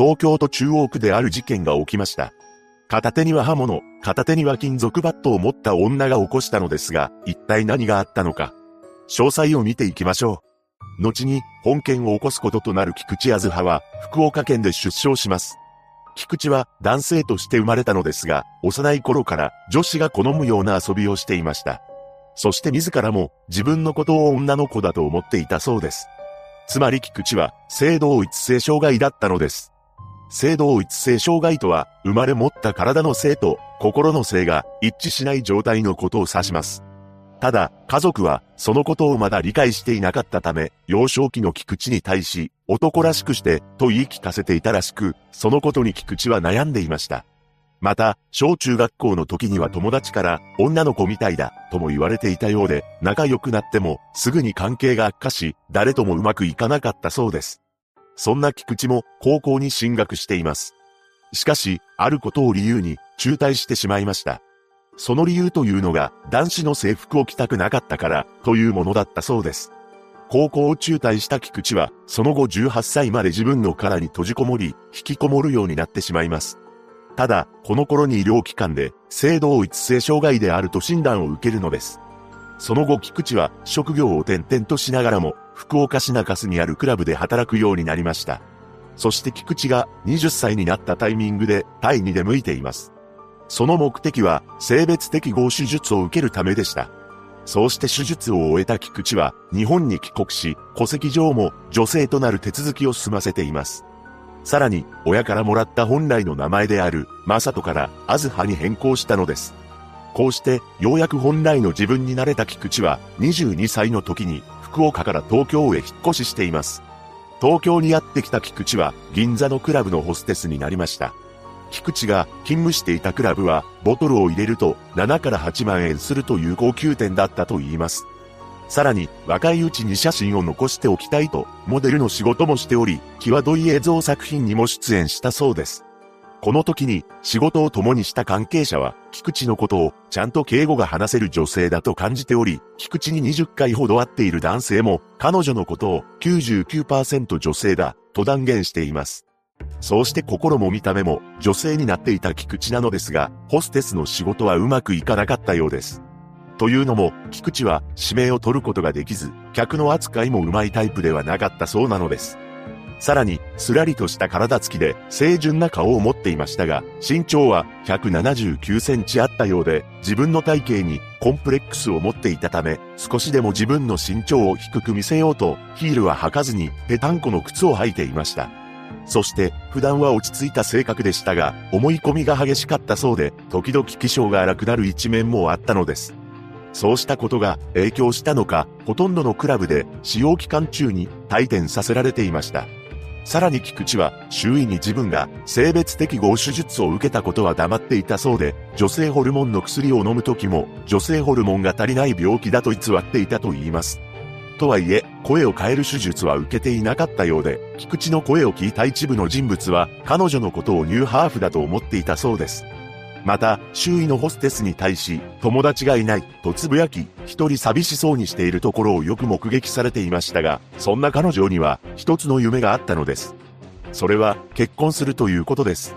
東京都中央区である事件が起きました。片手には刃物、片手には金属バットを持った女が起こしたのですが、一体何があったのか。詳細を見ていきましょう。後に、本件を起こすこととなる菊池あずはは、福岡県で出生します。菊池は男性として生まれたのですが、幼い頃から女子が好むような遊びをしていました。そして自らも自分のことを女の子だと思っていたそうです。つまり菊池は性同一性障害だったのです。性同一性障害とは、生まれ持った体の性と心の性が一致しない状態のことを指します。ただ、家族はそのことをまだ理解していなかったため、幼少期の菊池に対し、男らしくしてと言い聞かせていたらしく、そのことに菊池は悩んでいました。また、小中学校の時には友達から、女の子みたいだ、とも言われていたようで、仲良くなっても、すぐに関係が悪化し、誰ともうまくいかなかったそうです。そんな菊池も、高校に進学しています。しかし、あることを理由に、中退してしまいました。その理由というのが、男子の制服を着たくなかったから、というものだったそうです。高校を中退した菊池は、その後18歳まで自分の殻に閉じこもり、引きこもるようになってしまいます。ただ、この頃に医療機関で、性同一性障害であると診断を受けるのです。その後菊池は、職業を転々としながらも、福岡市中洲にあるクラブで働くようになりました。そして菊池が20歳になったタイミングで、タイに出向いています。その目的は、性別適合手術を受けるためでした。そうして手術を終えた菊池は、日本に帰国し、戸籍上も女性となる手続きを済ませています。さらに、親からもらった本来の名前である、マサトから、アズハに変更したのです。こうして、ようやく本来の自分になれた菊池は、22歳の時に、福岡から東京へ引っ越ししています。東京にやってきた菊池は、銀座のクラブのホステスになりました。菊池が勤務していたクラブは、ボトルを入れると7から8万円するという高級店だったと言います。さらに、若いうちに写真を残しておきたいと、モデルの仕事もしており、際どい映像作品にも出演したそうです。この時に、仕事を共にした関係者は、菊池のことを、ちゃんと敬語が話せる女性だと感じており、菊池に20回ほど会っている男性も、彼女のことを99%女性だ、と断言しています。そうして心も見た目も女性になっていた菊池なのですが、ホステスの仕事はうまくいかなかったようです。というのも、菊池は指名を取ることができず、客の扱いもうまいタイプではなかったそうなのです。さらに、すらりとした体つきで、清純な顔を持っていましたが、身長は179センチあったようで、自分の体型にコンプレックスを持っていたため、少しでも自分の身長を低く見せようと、ヒールは履かずに、ペタンコの靴を履いていました。そして、普段は落ち着いた性格でしたが、思い込みが激しかったそうで、時々気性が荒くなる一面もあったのです。そうしたことが影響したのか、ほとんどのクラブで使用期間中に退店させられていました。さらに菊池は周囲に自分が性別適合手術を受けたことは黙っていたそうで、女性ホルモンの薬を飲む時も女性ホルモンが足りない病気だと偽っていたと言います。とはいえ、声を変える手術は受けていなかったようで、菊池の声を聞いた一部の人物は、彼女のことをニューハーフだと思っていたそうです。また、周囲のホステスに対し、友達がいない、とつぶやき、一人寂しそうにしているところをよく目撃されていましたが、そんな彼女には、一つの夢があったのです。それは、結婚するということです。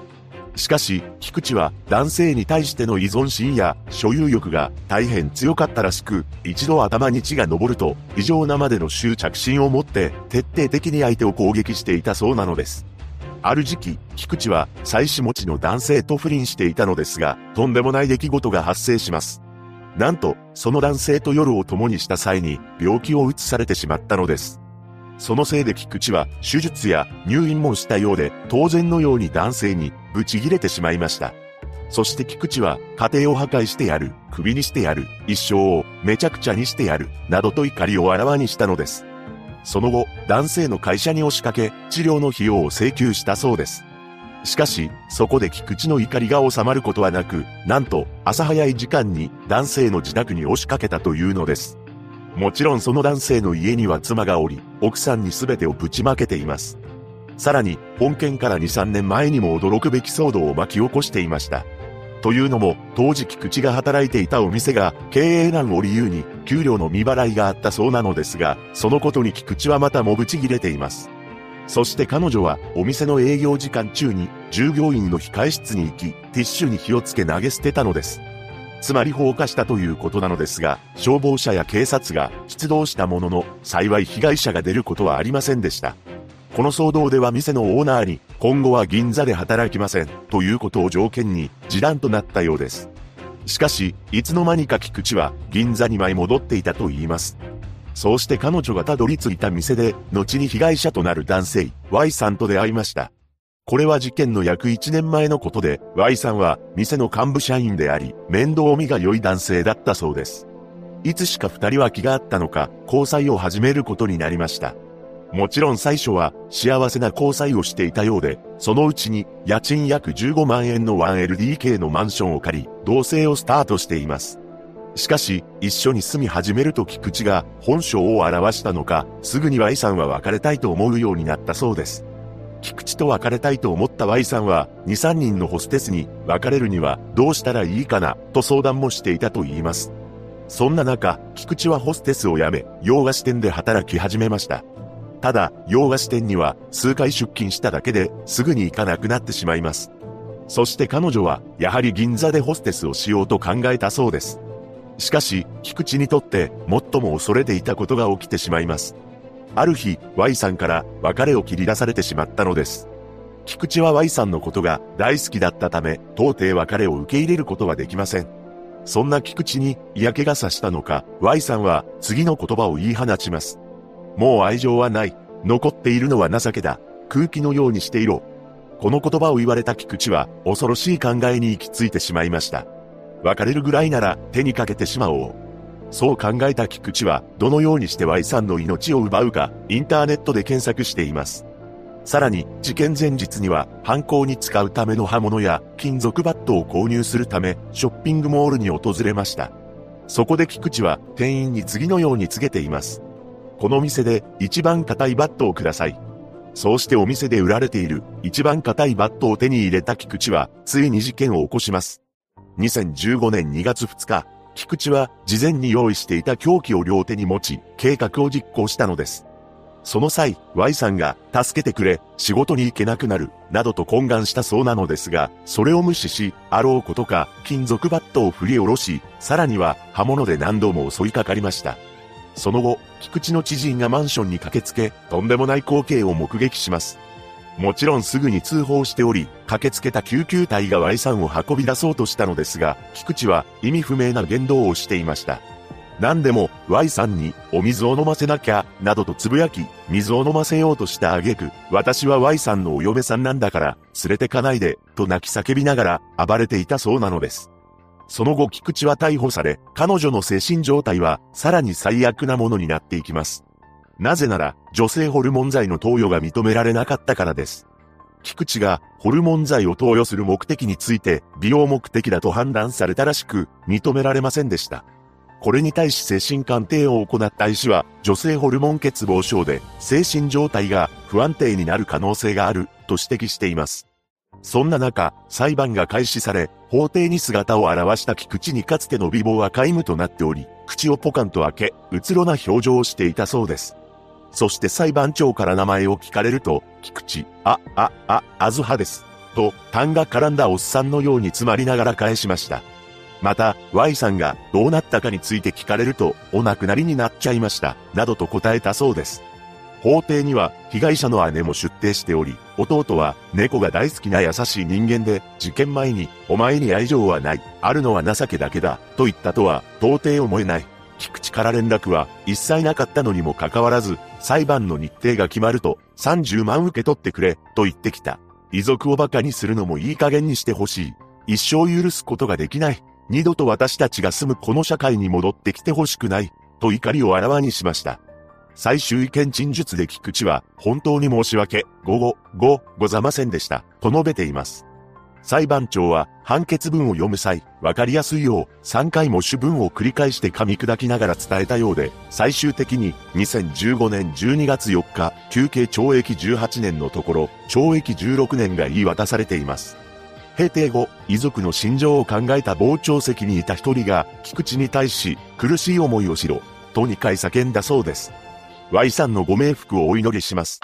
しかし、菊池は男性に対しての依存心や所有欲が大変強かったらしく、一度頭に血が昇ると異常なまでの執着心を持って徹底的に相手を攻撃していたそうなのです。ある時期、菊池は妻子持ちの男性と不倫していたのですが、とんでもない出来事が発生します。なんと、その男性と夜を共にした際に病気を移されてしまったのです。そのせいで菊池は手術や入院もしたようで当然のように男性にブチ切れてしまいました。そして菊池は家庭を破壊してやる、首にしてやる、一生をめちゃくちゃにしてやる、などと怒りをあらわにしたのです。その後、男性の会社に押しかけ治療の費用を請求したそうです。しかし、そこで菊池の怒りが収まることはなく、なんと、朝早い時間に男性の自宅に押しかけたというのです。もちろんその男性の家には妻がおり、奥さんに全てをぶちまけています。さらに、本件から2、3年前にも驚くべき騒動を巻き起こしていました。というのも、当時菊池が働いていたお店が経営難を理由に給料の未払いがあったそうなのですが、そのことに菊池はまたもぶち切れています。そして彼女はお店の営業時間中に従業員の控え室に行き、ティッシュに火をつけ投げ捨てたのです。つまり放火したということなのですが、消防車や警察が出動したものの、幸い被害者が出ることはありませんでした。この騒動では店のオーナーに、今後は銀座で働きません、ということを条件に、示談となったようです。しかし、いつの間にか菊池は銀座に舞い戻っていたと言います。そうして彼女がたどり着いた店で、後に被害者となる男性、Y さんと出会いました。これは事件の約1年前のことで、Y さんは店の幹部社員であり、面倒見が良い男性だったそうです。いつしか二人は気があったのか、交際を始めることになりました。もちろん最初は幸せな交際をしていたようで、そのうちに家賃約15万円の 1LDK のマンションを借り、同棲をスタートしています。しかし、一緒に住み始めると菊池が本性を表したのか、すぐに Y さんは別れたいと思うようになったそうです。菊池と別れたいと思った Y さんは、2、3人のホステスに別れるにはどうしたらいいかな、と相談もしていたと言います。そんな中、菊池はホステスを辞め、洋菓子店で働き始めました。ただ、洋菓子店には数回出勤しただけですぐに行かなくなってしまいます。そして彼女は、やはり銀座でホステスをしようと考えたそうです。しかし、菊池にとって最も恐れていたことが起きてしまいます。ある日、Y さんから別れを切り出されてしまったのです。菊池は Y さんのことが大好きだったため、到底別れを受け入れることはできません。そんな菊池に嫌気がさしたのか、Y さんは次の言葉を言い放ちます。もう愛情はない。残っているのは情けだ。空気のようにしていろ。この言葉を言われた菊池は恐ろしい考えに行き着いてしまいました。別れるぐらいなら手にかけてしまおう。そう考えた菊池は、どのようにして Y さんの命を奪うか、インターネットで検索しています。さらに、事件前日には、犯行に使うための刃物や金属バットを購入するため、ショッピングモールに訪れました。そこで菊池は、店員に次のように告げています。この店で一番硬いバットをください。そうしてお店で売られている一番硬いバットを手に入れた菊池は、ついに事件を起こします。2015年2月2日、菊池は事前に用意していた凶器を両手に持ち、計画を実行したのです。その際、Y さんが、助けてくれ、仕事に行けなくなる、などと懇願したそうなのですが、それを無視し、あろうことか、金属バットを振り下ろし、さらには、刃物で何度も襲いかかりました。その後、菊池の知人がマンションに駆けつけ、とんでもない光景を目撃します。もちろんすぐに通報しており、駆けつけた救急隊が Y さんを運び出そうとしたのですが、菊池は意味不明な言動をしていました。何でも Y さんにお水を飲ませなきゃ、などとつぶやき、水を飲ませようとした挙句、私は Y さんのお嫁さんなんだから、連れてかないで、と泣き叫びながら暴れていたそうなのです。その後菊池は逮捕され、彼女の精神状態はさらに最悪なものになっていきます。なぜなら、女性ホルモン剤の投与が認められなかったからです。菊池がホルモン剤を投与する目的について美容目的だと判断されたらしく認められませんでした。これに対し精神鑑定を行った医師は女性ホルモン欠乏症で精神状態が不安定になる可能性があると指摘しています。そんな中、裁判が開始され、法廷に姿を現した菊池にかつての美貌は皆無となっており、口をポカンと開け、うつろな表情をしていたそうです。そして裁判長から名前を聞かれると、菊池、あ、あ、あ、あずはです。と、痰が絡んだおっさんのように詰まりながら返しました。また、Y さんがどうなったかについて聞かれると、お亡くなりになっちゃいました、などと答えたそうです。法廷には被害者の姉も出廷しており、弟は猫が大好きな優しい人間で、事件前に、お前に愛情はない、あるのは情けだけだ、と言ったとは、到底思えない。菊池から連絡は一切なかったのにもかかわらず、裁判の日程が決まると30万受け取ってくれ、と言ってきた。遺族を馬鹿にするのもいい加減にしてほしい。一生許すことができない。二度と私たちが住むこの社会に戻ってきてほしくない。と怒りをあらわにしました。最終意見陳述で菊池は、本当に申し訳、ごご、ご、ござませんでした、と述べています。裁判長は判決文を読む際、わかりやすいよう3回も主文を繰り返して噛み砕きながら伝えたようで、最終的に2015年12月4日、休刑懲役18年のところ、懲役16年が言い渡されています。閉廷後、遺族の心情を考えた傍聴席にいた一人が、菊池に対し、苦しい思いをしろ、と2回叫んだそうです。Y さんのご冥福をお祈りします。